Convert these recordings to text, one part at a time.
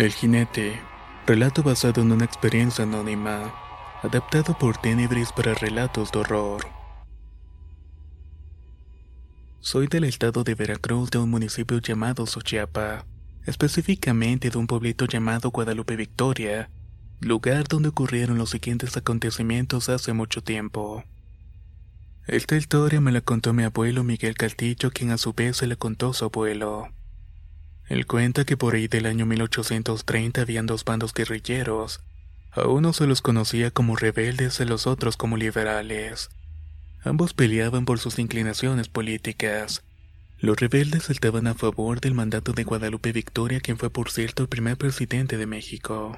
El jinete, relato basado en una experiencia anónima, adaptado por Tenebris para relatos de horror. Soy del estado de Veracruz de un municipio llamado Sochiapa, específicamente de un pueblito llamado Guadalupe Victoria, lugar donde ocurrieron los siguientes acontecimientos hace mucho tiempo. Esta historia me la contó mi abuelo Miguel Caltillo, quien a su vez se la contó a su abuelo. Él cuenta que por ahí del año 1830 habían dos bandos guerrilleros. A uno se los conocía como rebeldes a los otros como liberales. Ambos peleaban por sus inclinaciones políticas. Los rebeldes estaban a favor del mandato de Guadalupe Victoria, quien fue por cierto el primer presidente de México.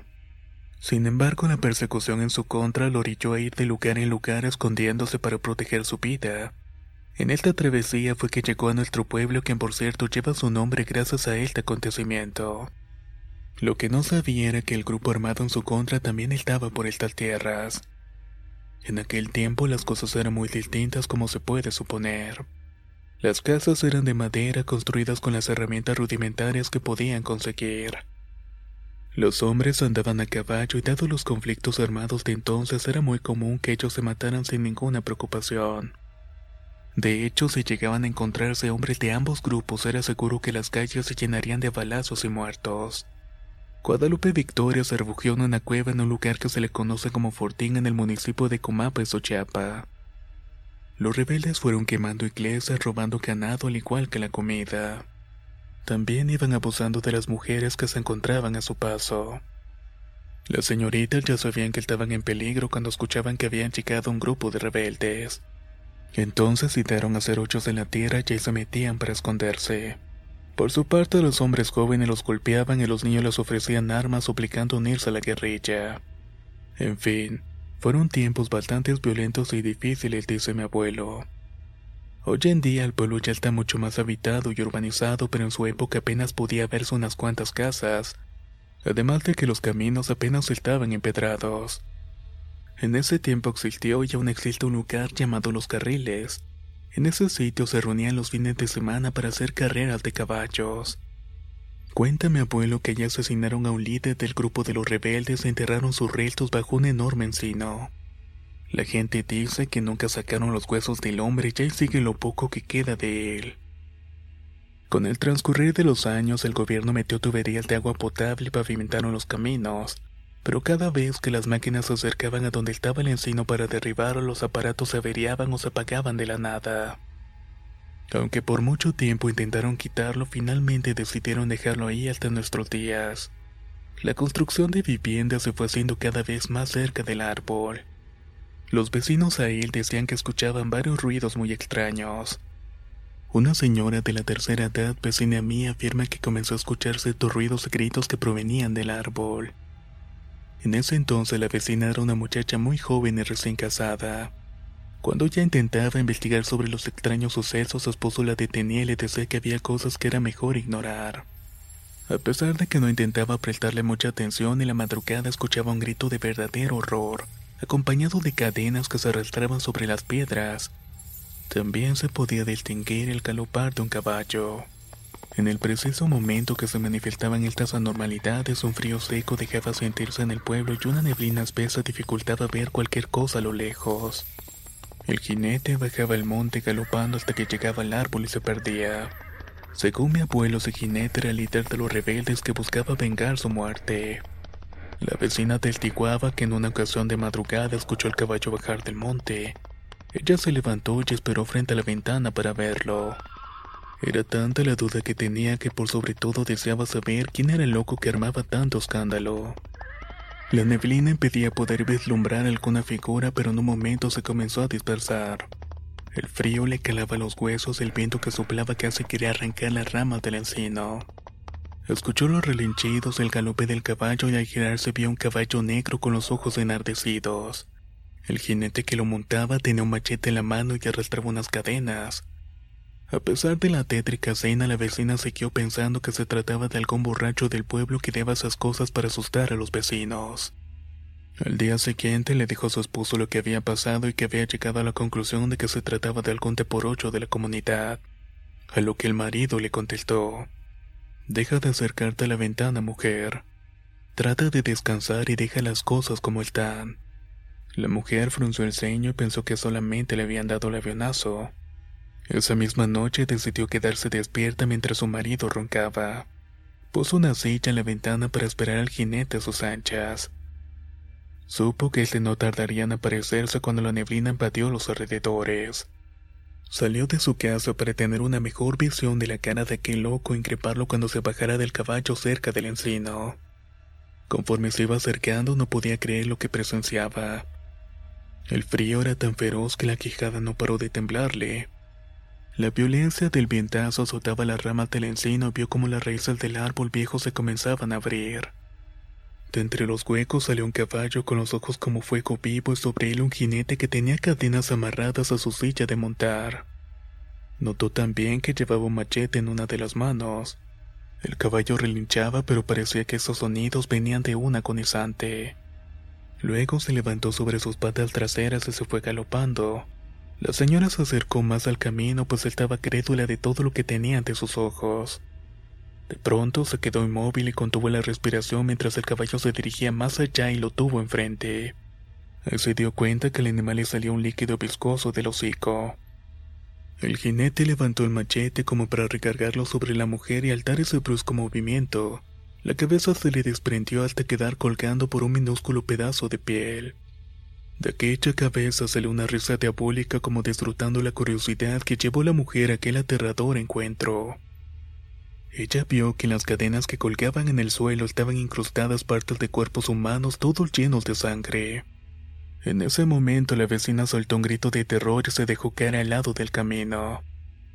Sin embargo, la persecución en su contra lo orilló a ir de lugar en lugar escondiéndose para proteger su vida. En esta travesía fue que llegó a nuestro pueblo, quien por cierto lleva su nombre gracias a este acontecimiento. Lo que no sabía era que el grupo armado en su contra también estaba por estas tierras. En aquel tiempo las cosas eran muy distintas como se puede suponer. Las casas eran de madera construidas con las herramientas rudimentarias que podían conseguir. Los hombres andaban a caballo y dado los conflictos armados de entonces era muy común que ellos se mataran sin ninguna preocupación. De hecho, si llegaban a encontrarse hombres de ambos grupos, era seguro que las calles se llenarían de balazos y muertos. Guadalupe Victoria se refugió en una cueva en un lugar que se le conoce como Fortín en el municipio de Comapa y Sochiapa. Los rebeldes fueron quemando iglesias, robando ganado al igual que la comida. También iban abusando de las mujeres que se encontraban a su paso. Las señoritas ya sabían que estaban en peligro cuando escuchaban que habían llegado un grupo de rebeldes. Entonces citaron a hoyos en la tierra y se metían para esconderse. Por su parte, los hombres jóvenes los golpeaban y los niños les ofrecían armas suplicando unirse a la guerrilla. En fin, fueron tiempos bastante violentos y difíciles, dice mi abuelo. Hoy en día el pueblo ya está mucho más habitado y urbanizado, pero en su época apenas podía verse unas cuantas casas, además de que los caminos apenas estaban empedrados. En ese tiempo existió y aún existe un lugar llamado Los Carriles. En ese sitio se reunían los fines de semana para hacer carreras de caballos. Cuenta mi abuelo que allí asesinaron a un líder del grupo de los rebeldes e enterraron sus restos bajo un enorme encino. La gente dice que nunca sacaron los huesos del hombre y ahí sigue lo poco que queda de él. Con el transcurrir de los años, el gobierno metió tuberías de agua potable y pavimentaron los caminos pero cada vez que las máquinas se acercaban a donde estaba el encino para derribarlo, los aparatos se averiaban o se apagaban de la nada. Aunque por mucho tiempo intentaron quitarlo, finalmente decidieron dejarlo ahí hasta nuestros días. La construcción de viviendas se fue haciendo cada vez más cerca del árbol. Los vecinos a él decían que escuchaban varios ruidos muy extraños. Una señora de la tercera edad, vecina mía, afirma que comenzó a escucharse estos ruidos y gritos que provenían del árbol. En ese entonces la vecina era una muchacha muy joven y recién casada. Cuando ella intentaba investigar sobre los extraños sucesos, su esposo la detenía y le decía que había cosas que era mejor ignorar. A pesar de que no intentaba prestarle mucha atención, en la madrugada escuchaba un grito de verdadero horror, acompañado de cadenas que se arrastraban sobre las piedras. También se podía distinguir el galopar de un caballo. En el preciso momento que se manifestaban estas anormalidades, un frío seco dejaba sentirse en el pueblo y una neblina espesa dificultaba ver cualquier cosa a lo lejos. El jinete bajaba el monte galopando hasta que llegaba al árbol y se perdía. Según mi abuelo, ese jinete era el líder de los rebeldes que buscaba vengar su muerte. La vecina testiguaba que en una ocasión de madrugada escuchó al caballo bajar del monte. Ella se levantó y esperó frente a la ventana para verlo. Era tanta la duda que tenía que por sobre todo deseaba saber quién era el loco que armaba tanto escándalo. La neblina impedía poder vislumbrar alguna figura, pero en un momento se comenzó a dispersar. El frío le calaba los huesos, el viento que soplaba casi quería arrancar las ramas del encino. Escuchó los relinchidos, el galope del caballo y al girarse vio un caballo negro con los ojos enardecidos. El jinete que lo montaba tenía un machete en la mano y arrastraba unas cadenas. A pesar de la tétrica cena, la vecina siguió pensando que se trataba de algún borracho del pueblo que daba esas cosas para asustar a los vecinos. Al día siguiente le dijo a su esposo lo que había pasado y que había llegado a la conclusión de que se trataba de algún ocho de la comunidad. A lo que el marido le contestó: Deja de acercarte a la ventana, mujer. Trata de descansar y deja las cosas como están. La mujer frunció el ceño y pensó que solamente le habían dado el avionazo. Esa misma noche decidió quedarse despierta mientras su marido roncaba. Puso una silla en la ventana para esperar al jinete a sus anchas. Supo que este no tardaría en aparecerse cuando la neblina invadió los alrededores. Salió de su casa para tener una mejor visión de la cara de aquel loco e increparlo cuando se bajara del caballo cerca del encino. Conforme se iba acercando no podía creer lo que presenciaba. El frío era tan feroz que la quijada no paró de temblarle. La violencia del vientazo azotaba las ramas del encino y vio como las raíces del árbol viejo se comenzaban a abrir. De entre los huecos salió un caballo con los ojos como fuego vivo y sobre él un jinete que tenía cadenas amarradas a su silla de montar. Notó también que llevaba un machete en una de las manos. El caballo relinchaba pero parecía que esos sonidos venían de un agonizante. Luego se levantó sobre sus patas traseras y se fue galopando. La señora se acercó más al camino pues estaba crédula de todo lo que tenía ante sus ojos. De pronto se quedó inmóvil y contuvo la respiración mientras el caballo se dirigía más allá y lo tuvo enfrente. se dio cuenta que el animal le salía un líquido viscoso del hocico. El jinete levantó el machete como para recargarlo sobre la mujer y al dar ese brusco movimiento, la cabeza se le desprendió hasta quedar colgando por un minúsculo pedazo de piel. De aquella cabeza salió una risa diabólica como disfrutando la curiosidad que llevó la mujer a aquel aterrador encuentro. Ella vio que en las cadenas que colgaban en el suelo estaban incrustadas partes de cuerpos humanos todos llenos de sangre. En ese momento la vecina soltó un grito de terror y se dejó caer al lado del camino.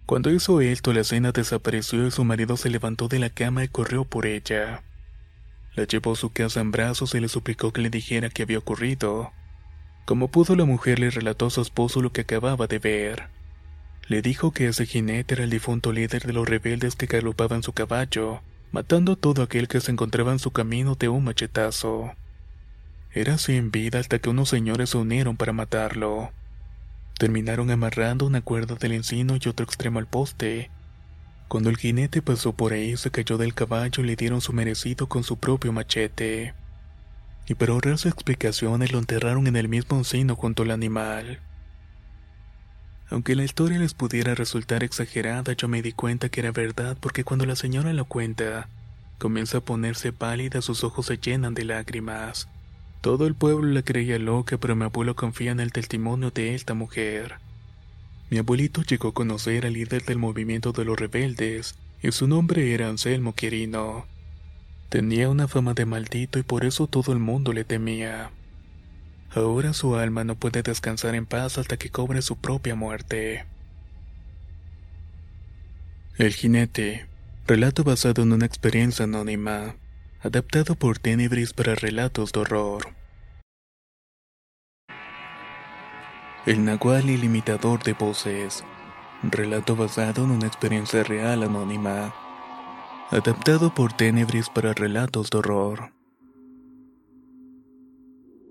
Cuando hizo esto, la escena desapareció y su marido se levantó de la cama y corrió por ella. La llevó a su casa en brazos y le suplicó que le dijera qué había ocurrido. Como pudo la mujer le relató a su esposo lo que acababa de ver. Le dijo que ese jinete era el difunto líder de los rebeldes que galopaban su caballo, matando a todo aquel que se encontraba en su camino de un machetazo. Era en vida hasta que unos señores se unieron para matarlo. Terminaron amarrando una cuerda del encino y otro extremo al poste. Cuando el jinete pasó por ahí se cayó del caballo y le dieron su merecido con su propio machete y para ahorrarse explicaciones lo enterraron en el mismo encino junto al animal. Aunque la historia les pudiera resultar exagerada, yo me di cuenta que era verdad porque cuando la señora lo cuenta, comienza a ponerse pálida, sus ojos se llenan de lágrimas. Todo el pueblo la creía loca, pero mi abuelo confía en el testimonio de esta mujer. Mi abuelito llegó a conocer al líder del movimiento de los rebeldes, y su nombre era Anselmo Quirino. Tenía una fama de maldito y por eso todo el mundo le temía. Ahora su alma no puede descansar en paz hasta que cobre su propia muerte. El jinete. Relato basado en una experiencia anónima. Adaptado por Tenebris para relatos de horror. El Nahual ilimitador de voces. Relato basado en una experiencia real anónima. Adaptado por Tenebris para relatos de horror.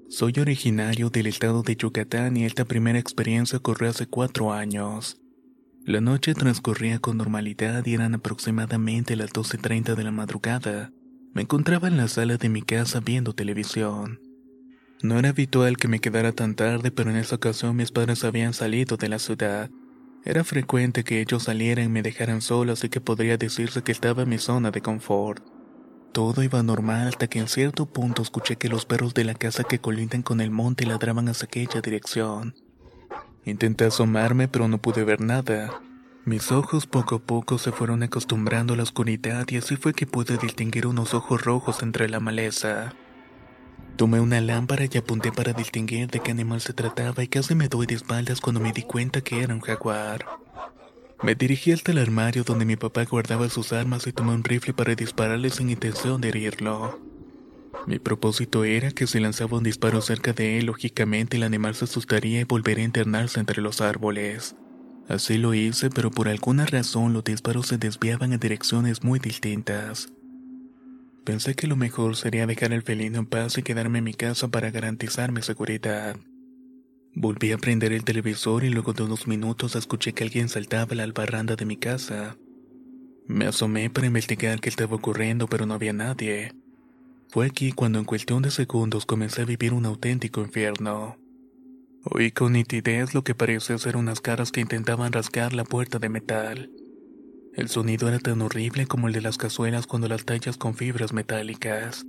Soy originario del estado de Yucatán y esta primera experiencia ocurrió hace cuatro años. La noche transcurría con normalidad y eran aproximadamente las 12.30 de la madrugada. Me encontraba en la sala de mi casa viendo televisión. No era habitual que me quedara tan tarde, pero en esa ocasión mis padres habían salido de la ciudad. Era frecuente que ellos salieran y me dejaran solo, así que podría decirse que estaba en mi zona de confort. Todo iba normal hasta que en cierto punto escuché que los perros de la casa que colindan con el monte ladraban hacia aquella dirección. Intenté asomarme pero no pude ver nada. Mis ojos poco a poco se fueron acostumbrando a la oscuridad y así fue que pude distinguir unos ojos rojos entre la maleza. Tomé una lámpara y apunté para distinguir de qué animal se trataba y casi me doy de espaldas cuando me di cuenta que era un jaguar. Me dirigí hasta el armario donde mi papá guardaba sus armas y tomé un rifle para dispararle sin intención de herirlo. Mi propósito era que si lanzaba un disparo cerca de él, lógicamente el animal se asustaría y volvería a internarse entre los árboles. Así lo hice, pero por alguna razón los disparos se desviaban en direcciones muy distintas. Pensé que lo mejor sería dejar el felino en paz y quedarme en mi casa para garantizar mi seguridad. Volví a prender el televisor y luego de unos minutos escuché que alguien saltaba la albarranda de mi casa. Me asomé para investigar qué estaba ocurriendo, pero no había nadie. Fue aquí cuando en cuestión de segundos comencé a vivir un auténtico infierno. Oí con nitidez lo que parecía ser unas caras que intentaban rasgar la puerta de metal. El sonido era tan horrible como el de las cazuelas cuando las tallas con fibras metálicas.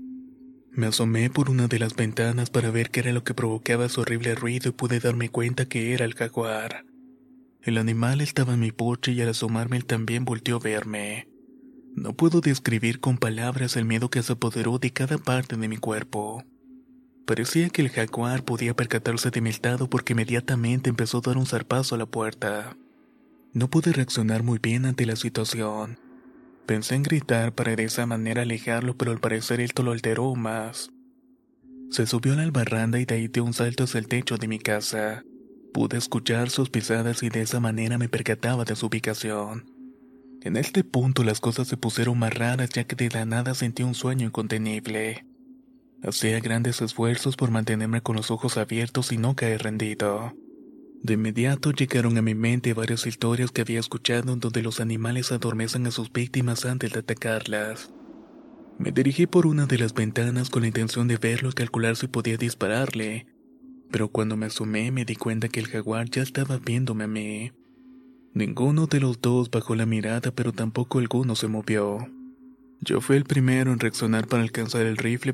Me asomé por una de las ventanas para ver qué era lo que provocaba ese horrible ruido y pude darme cuenta que era el jaguar. El animal estaba en mi porche y al asomarme él también volteó a verme. No puedo describir con palabras el miedo que se apoderó de cada parte de mi cuerpo. Parecía que el jaguar podía percatarse de mi estado porque inmediatamente empezó a dar un zarpazo a la puerta. No pude reaccionar muy bien ante la situación. Pensé en gritar para de esa manera alejarlo, pero al parecer esto lo alteró más. Se subió a la albarranda y de ahí dio un salto hacia el techo de mi casa. Pude escuchar sus pisadas y de esa manera me percataba de su ubicación. En este punto las cosas se pusieron más raras ya que de la nada sentí un sueño incontenible. Hacía grandes esfuerzos por mantenerme con los ojos abiertos y no caer rendido. De inmediato llegaron a mi mente varias historias que había escuchado en donde los animales adormecen a sus víctimas antes de atacarlas. Me dirigí por una de las ventanas con la intención de verlo y calcular si podía dispararle, pero cuando me asomé me di cuenta que el jaguar ya estaba viéndome a mí. Ninguno de los dos bajó la mirada, pero tampoco alguno se movió. Yo fui el primero en reaccionar para alcanzar el rifle,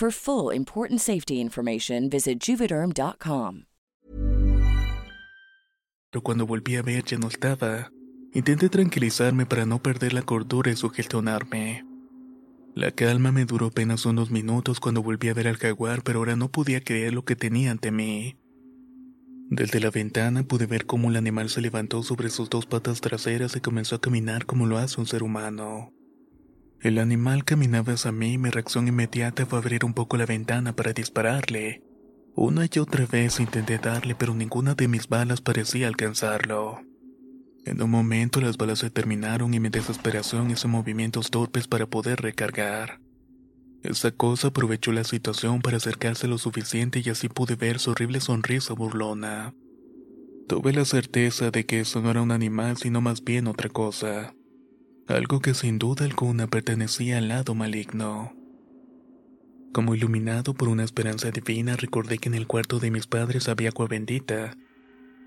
For full important safety information, visit juvederm.com. Pero cuando volví a ver ya no estaba. Intenté tranquilizarme para no perder la cordura y sugestionarme. La calma me duró apenas unos minutos cuando volví a ver al jaguar, pero ahora no podía creer lo que tenía ante mí. Desde la ventana pude ver cómo el animal se levantó sobre sus dos patas traseras y comenzó a caminar como lo hace un ser humano. El animal caminaba hacia mí y mi reacción inmediata fue abrir un poco la ventana para dispararle. Una y otra vez intenté darle, pero ninguna de mis balas parecía alcanzarlo. En un momento las balas se terminaron y mi desesperación hizo movimientos torpes para poder recargar. Esa cosa aprovechó la situación para acercarse lo suficiente y así pude ver su horrible sonrisa burlona. Tuve la certeza de que eso no era un animal sino más bien otra cosa algo que sin duda alguna pertenecía al lado maligno. Como iluminado por una esperanza divina, recordé que en el cuarto de mis padres había agua bendita,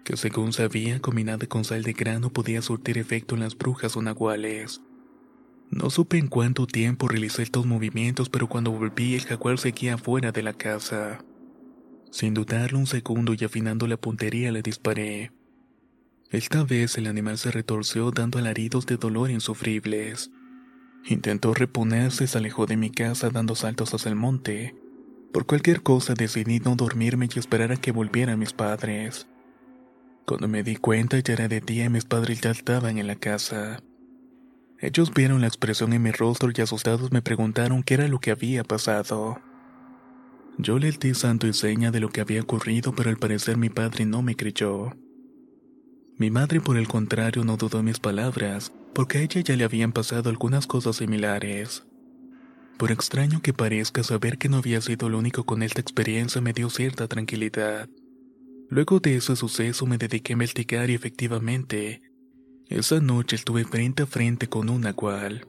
que según sabía, combinada con sal de grano podía surtir efecto en las brujas o nahuales. No supe en cuánto tiempo realicé estos movimientos, pero cuando volví el jaguar seguía fuera de la casa. Sin dudarlo un segundo y afinando la puntería le disparé. Esta vez el animal se retorció dando alaridos de dolor insufribles. Intentó reponerse y se alejó de mi casa dando saltos hacia el monte. Por cualquier cosa decidí no dormirme y esperar a que volvieran mis padres. Cuando me di cuenta ya era de día y mis padres ya estaban en la casa. Ellos vieron la expresión en mi rostro y asustados me preguntaron qué era lo que había pasado. Yo les di santo y seña de lo que había ocurrido, pero al parecer mi padre no me creyó. Mi madre, por el contrario, no dudó mis palabras, porque a ella ya le habían pasado algunas cosas similares. Por extraño que parezca, saber que no había sido el único con esta experiencia me dio cierta tranquilidad. Luego de ese suceso me dediqué a investigar y efectivamente, esa noche estuve frente a frente con una cual.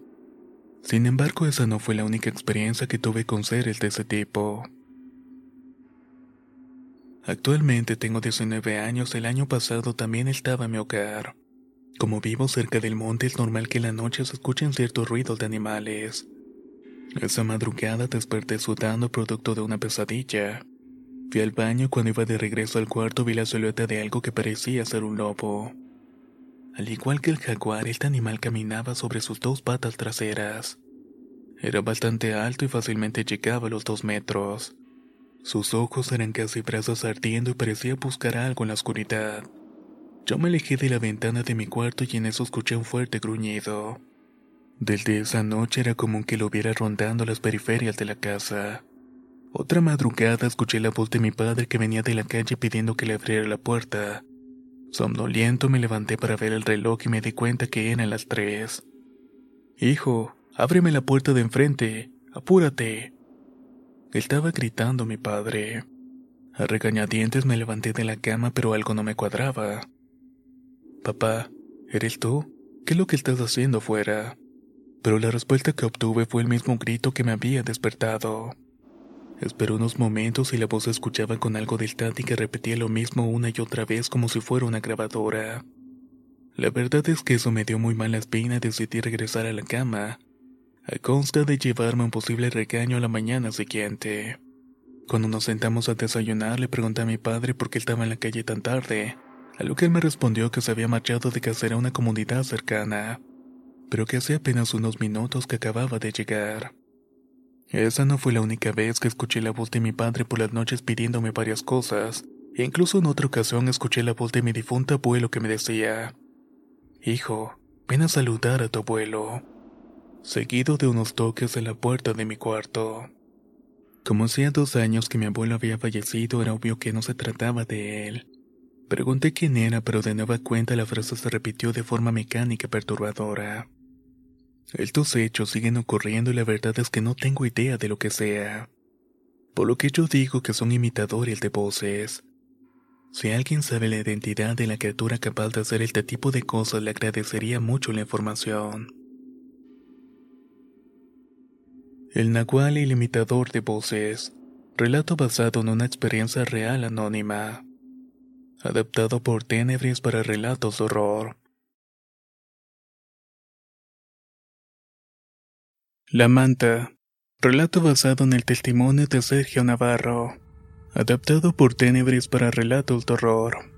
Sin embargo, esa no fue la única experiencia que tuve con seres de ese tipo. Actualmente tengo 19 años, el año pasado también estaba en mi hogar. Como vivo cerca del monte es normal que en la noche se escuchen ciertos ruidos de animales. Esa madrugada desperté sudando producto de una pesadilla. Fui al baño cuando iba de regreso al cuarto vi la silueta de algo que parecía ser un lobo. Al igual que el jaguar, este animal caminaba sobre sus dos patas traseras. Era bastante alto y fácilmente llegaba a los dos metros. Sus ojos eran casi brazos ardiendo y parecía buscar algo en la oscuridad. Yo me alejé de la ventana de mi cuarto y en eso escuché un fuerte gruñido. Desde esa noche era común que lo viera rondando las periferias de la casa. Otra madrugada escuché la voz de mi padre que venía de la calle pidiendo que le abriera la puerta. Somnoliento me levanté para ver el reloj y me di cuenta que eran las tres. Hijo, ábreme la puerta de enfrente, apúrate. Estaba gritando mi padre. A regañadientes me levanté de la cama, pero algo no me cuadraba. Papá, ¿eres tú? ¿Qué es lo que estás haciendo fuera? Pero la respuesta que obtuve fue el mismo grito que me había despertado. Esperé unos momentos y la voz escuchaba con algo de estática y repetía lo mismo una y otra vez como si fuera una grabadora. La verdad es que eso me dio muy mala espina y decidí regresar a la cama, a consta de llevarme un posible regaño a la mañana siguiente. Cuando nos sentamos a desayunar, le pregunté a mi padre por qué estaba en la calle tan tarde, a lo que él me respondió que se había marchado de casera a una comunidad cercana, pero que hacía apenas unos minutos que acababa de llegar. Esa no fue la única vez que escuché la voz de mi padre por las noches pidiéndome varias cosas, e incluso en otra ocasión escuché la voz de mi difunto abuelo que me decía, Hijo, ven a saludar a tu abuelo seguido de unos toques en la puerta de mi cuarto. Como hacía dos años que mi abuelo había fallecido, era obvio que no se trataba de él. Pregunté quién era, pero de nueva cuenta la frase se repitió de forma mecánica perturbadora. Estos hechos siguen ocurriendo y la verdad es que no tengo idea de lo que sea. Por lo que yo digo que son imitadores de voces. Si alguien sabe la identidad de la criatura capaz de hacer este tipo de cosas, le agradecería mucho la información. El Nahual y el imitador de voces. Relato basado en una experiencia real anónima. Adaptado por Tenebris para relatos de horror. La manta. Relato basado en el testimonio de Sergio Navarro. Adaptado por Tenebris para relatos de horror.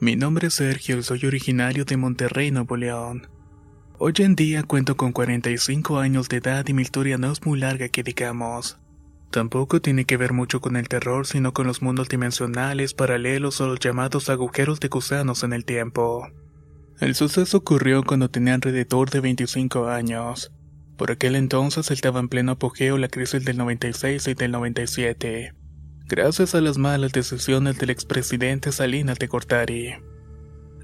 Mi nombre es Sergio y soy originario de Monterrey, Nuevo León. Hoy en día cuento con 45 años de edad y mi historia no es muy larga que digamos. Tampoco tiene que ver mucho con el terror, sino con los mundos dimensionales, paralelos o los llamados agujeros de gusanos en el tiempo. El suceso ocurrió cuando tenía alrededor de 25 años. Por aquel entonces estaba en pleno apogeo la crisis del 96 y del 97, gracias a las malas decisiones del expresidente Salinas de Gortari.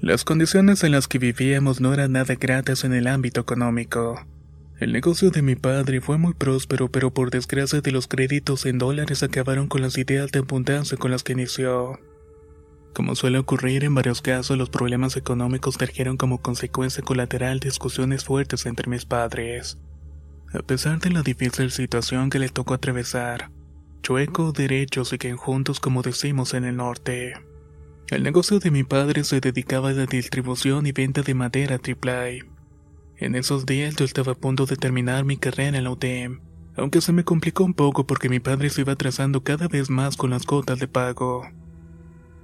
Las condiciones en las que vivíamos no eran nada gratas en el ámbito económico. El negocio de mi padre fue muy próspero, pero por desgracia de los créditos en dólares acabaron con las ideas de abundancia con las que inició. Como suele ocurrir en varios casos, los problemas económicos trajeron como consecuencia colateral discusiones fuertes entre mis padres. A pesar de la difícil situación que les tocó atravesar, chueco derecho siguen juntos como decimos en el norte. El negocio de mi padre se dedicaba a la distribución y venta de madera AAA. En esos días yo estaba a punto de terminar mi carrera en la UTM, aunque se me complicó un poco porque mi padre se iba atrasando cada vez más con las cotas de pago.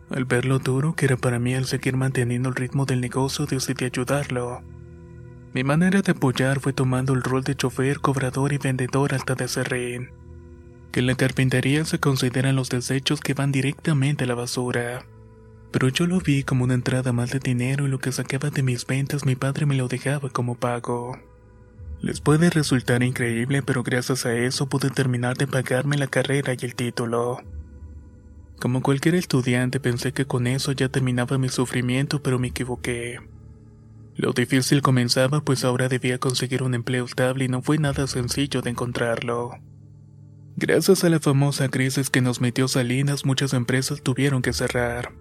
Al ver lo duro que era para mí el seguir manteniendo el ritmo del negocio, decidí ayudarlo. Mi manera de apoyar fue tomando el rol de chofer, cobrador y vendedor hasta de serrín. Que en la carpintería se consideran los desechos que van directamente a la basura. Pero yo lo vi como una entrada más de dinero y lo que sacaba de mis ventas mi padre me lo dejaba como pago. Les puede resultar increíble, pero gracias a eso pude terminar de pagarme la carrera y el título. Como cualquier estudiante pensé que con eso ya terminaba mi sufrimiento, pero me equivoqué. Lo difícil comenzaba pues ahora debía conseguir un empleo estable y no fue nada sencillo de encontrarlo. Gracias a la famosa crisis que nos metió Salinas, muchas empresas tuvieron que cerrar.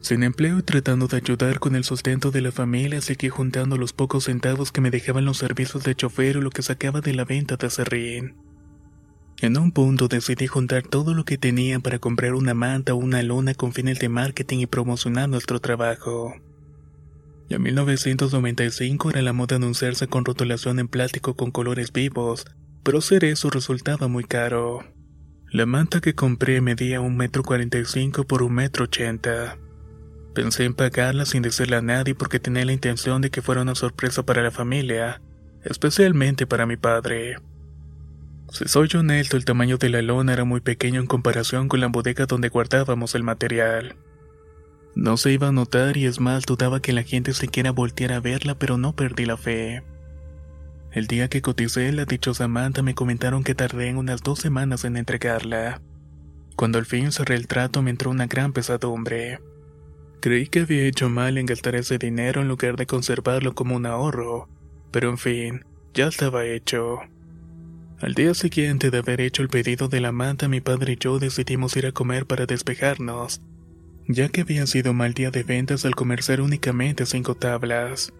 Sin empleo y tratando de ayudar con el sustento de la familia, seguí juntando los pocos centavos que me dejaban los servicios de chofer o lo que sacaba de la venta de serrín. En un punto decidí juntar todo lo que tenía para comprar una manta o una lona con fines de marketing y promocionar nuestro trabajo. En 1995 era la moda anunciarse con rotulación en plástico con colores vivos, pero hacer eso resultaba muy caro. La manta que compré medía un metro cuarenta por un metro ochenta. Pensé en pagarla sin decirle a nadie porque tenía la intención de que fuera una sorpresa para la familia, especialmente para mi padre. Si soy honesto, el tamaño de la lona era muy pequeño en comparación con la bodega donde guardábamos el material. No se iba a notar y es más, dudaba que la gente siquiera volteara a verla, pero no perdí la fe. El día que coticé la dichosa manta me comentaron que tardé en unas dos semanas en entregarla. Cuando al fin cerré el trato me entró una gran pesadumbre. Creí que había hecho mal en gastar ese dinero en lugar de conservarlo como un ahorro, pero en fin, ya estaba hecho. Al día siguiente de haber hecho el pedido de la manta, mi padre y yo decidimos ir a comer para despejarnos, ya que había sido mal día de ventas al comerciar únicamente cinco tablas.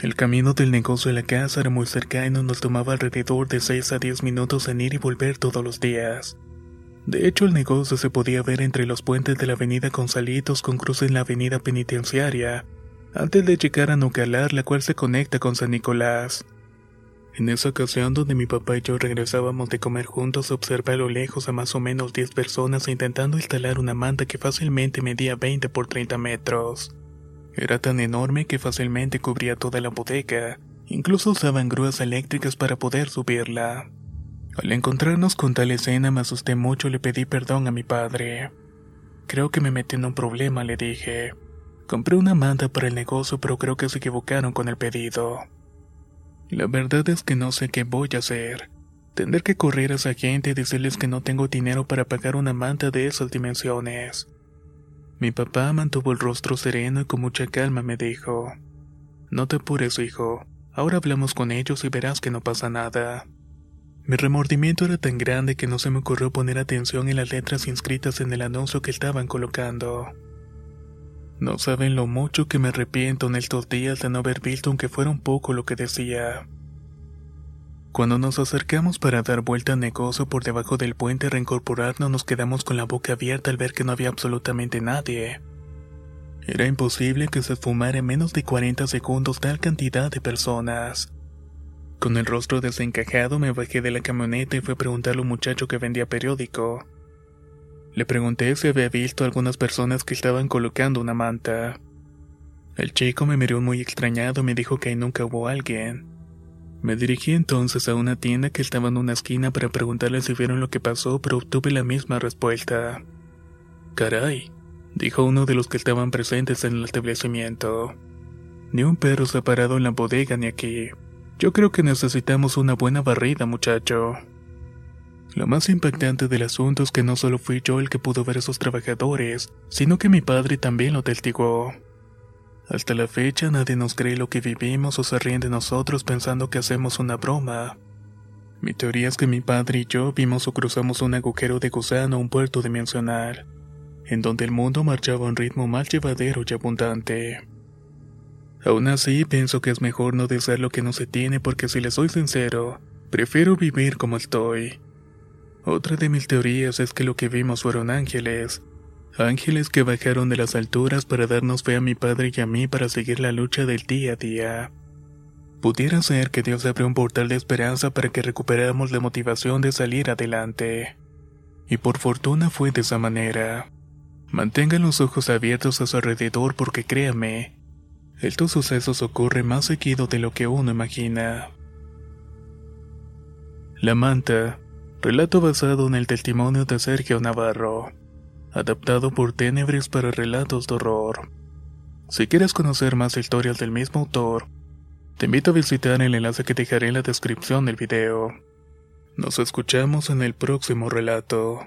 El camino del negocio a la casa era muy cercano y nos tomaba alrededor de 6 a 10 minutos en ir y volver todos los días. De hecho, el negocio se podía ver entre los puentes de la avenida Consalitos con cruce en la avenida Penitenciaria, antes de llegar a Nucalar, la cual se conecta con San Nicolás. En esa ocasión donde mi papá y yo regresábamos de comer juntos, observé a lo lejos a más o menos 10 personas intentando instalar una manta que fácilmente medía 20 por 30 metros. Era tan enorme que fácilmente cubría toda la bodega, incluso usaban grúas eléctricas para poder subirla. Al encontrarnos con tal escena me asusté mucho y le pedí perdón a mi padre. Creo que me metí en un problema, le dije. Compré una manta para el negocio, pero creo que se equivocaron con el pedido. La verdad es que no sé qué voy a hacer. Tendré que correr a esa gente y decirles que no tengo dinero para pagar una manta de esas dimensiones. Mi papá mantuvo el rostro sereno y con mucha calma me dijo, No te apures, hijo. Ahora hablamos con ellos y verás que no pasa nada. Mi remordimiento era tan grande que no se me ocurrió poner atención en las letras inscritas en el anuncio que estaban colocando. No saben lo mucho que me arrepiento en estos días de no haber visto aunque fuera un poco lo que decía. Cuando nos acercamos para dar vuelta al negocio por debajo del puente reincorporarnos nos quedamos con la boca abierta al ver que no había absolutamente nadie. Era imposible que se fumara en menos de 40 segundos tal cantidad de personas. Con el rostro desencajado me bajé de la camioneta y fui a preguntarle a un muchacho que vendía periódico. Le pregunté si había visto a algunas personas que estaban colocando una manta. El chico me miró muy extrañado y me dijo que ahí nunca hubo alguien. Me dirigí entonces a una tienda que estaba en una esquina para preguntarle si vieron lo que pasó, pero obtuve la misma respuesta. Caray, dijo uno de los que estaban presentes en el establecimiento. Ni un perro se ha parado en la bodega ni aquí. Yo creo que necesitamos una buena barrida, muchacho. Lo más impactante del asunto es que no solo fui yo el que pudo ver a esos trabajadores, sino que mi padre también lo testigó. Hasta la fecha nadie nos cree lo que vivimos o se ríen de nosotros pensando que hacemos una broma. Mi teoría es que mi padre y yo vimos o cruzamos un agujero de gusano a un puerto dimensional, en donde el mundo marchaba a un ritmo más llevadero y abundante. Aún así, pienso que es mejor no desear lo que no se tiene porque si le soy sincero, prefiero vivir como estoy. Otra de mis teorías es que lo que vimos fueron ángeles, Ángeles que bajaron de las alturas para darnos fe a mi padre y a mí para seguir la lucha del día a día. Pudiera ser que Dios abrió un portal de esperanza para que recuperáramos la motivación de salir adelante. Y por fortuna fue de esa manera. Mantengan los ojos abiertos a su alrededor porque créame, estos sucesos ocurren más seguido de lo que uno imagina. La manta, relato basado en el testimonio de Sergio Navarro adaptado por Tenebris para relatos de horror. Si quieres conocer más historias del mismo autor, te invito a visitar el enlace que dejaré en la descripción del video. Nos escuchamos en el próximo relato.